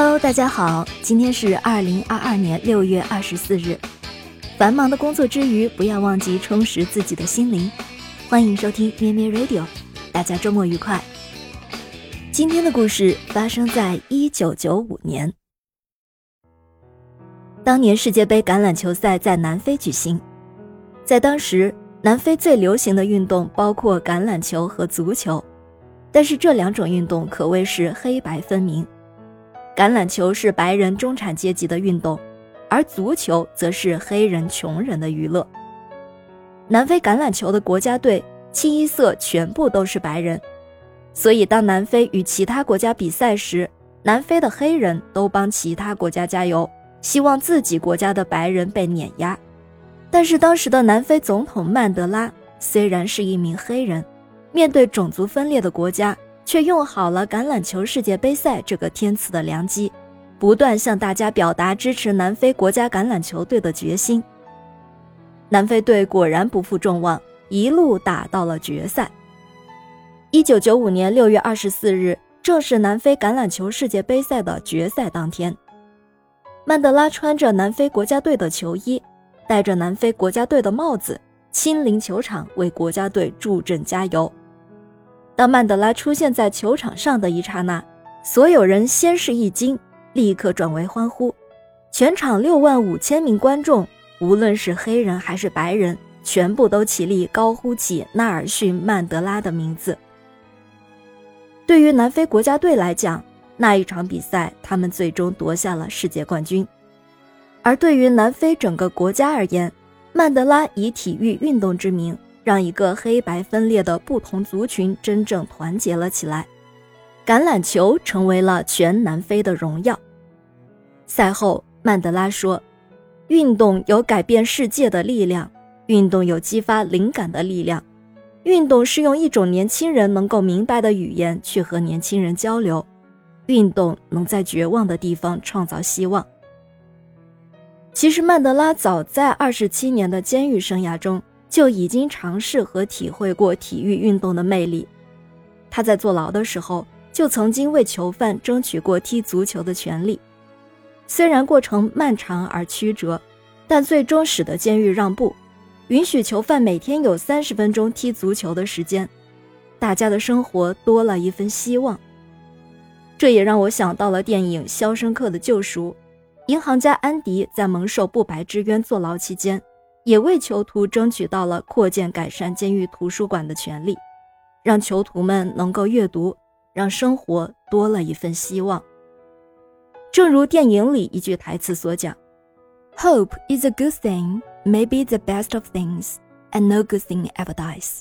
Hello，大家好，今天是二零二二年六月二十四日。繁忙的工作之余，不要忘记充实自己的心灵。欢迎收听咩咩 Radio，大家周末愉快。今天的故事发生在一九九五年，当年世界杯橄榄球赛在南非举行，在当时，南非最流行的运动包括橄榄球和足球，但是这两种运动可谓是黑白分明。橄榄球是白人中产阶级的运动，而足球则是黑人穷人的娱乐。南非橄榄球的国家队清一色全部都是白人，所以当南非与其他国家比赛时，南非的黑人都帮其他国家加油，希望自己国家的白人被碾压。但是当时的南非总统曼德拉虽然是一名黑人，面对种族分裂的国家。却用好了橄榄球世界杯赛这个天赐的良机，不断向大家表达支持南非国家橄榄球队的决心。南非队果然不负众望，一路打到了决赛。一九九五年六月二十四日，正是南非橄榄球世界杯赛的决赛当天。曼德拉穿着南非国家队的球衣，戴着南非国家队的帽子，亲临球场为国家队助阵加油。当曼德拉出现在球场上的一刹那，所有人先是一惊，立刻转为欢呼。全场六万五千名观众，无论是黑人还是白人，全部都起立高呼起纳尔逊·曼德拉的名字。对于南非国家队来讲，那一场比赛他们最终夺下了世界冠军；而对于南非整个国家而言，曼德拉以体育运动之名。让一个黑白分裂的不同族群真正团结了起来，橄榄球成为了全南非的荣耀。赛后，曼德拉说：“运动有改变世界的力量，运动有激发灵感的力量，运动是用一种年轻人能够明白的语言去和年轻人交流，运动能在绝望的地方创造希望。”其实，曼德拉早在二十七年的监狱生涯中。就已经尝试和体会过体育运动的魅力。他在坐牢的时候，就曾经为囚犯争取过踢足球的权利。虽然过程漫长而曲折，但最终使得监狱让步，允许囚犯每天有三十分钟踢足球的时间，大家的生活多了一份希望。这也让我想到了电影《肖申克的救赎》，银行家安迪在蒙受不白之冤坐牢期间。也为囚徒争取到了扩建、改善监狱图书馆的权利，让囚徒们能够阅读，让生活多了一份希望。正如电影里一句台词所讲：“Hope is a good thing, maybe the best of things, and no good thing ever dies。”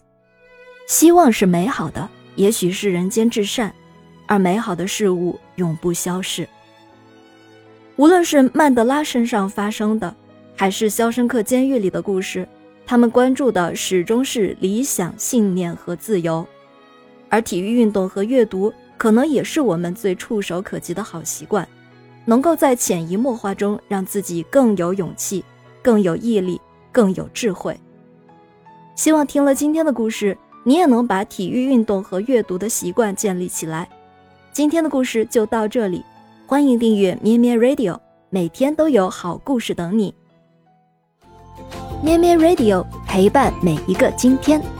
希望是美好的，也许是人间至善，而美好的事物永不消逝。无论是曼德拉身上发生的。还是《肖申克监狱》里的故事，他们关注的始终是理想、信念和自由，而体育运动和阅读可能也是我们最触手可及的好习惯，能够在潜移默化中让自己更有勇气、更有毅力、更有智慧。希望听了今天的故事，你也能把体育运动和阅读的习惯建立起来。今天的故事就到这里，欢迎订阅咩咩 Radio，每天都有好故事等你。咩咩 Radio 陪伴每一个今天。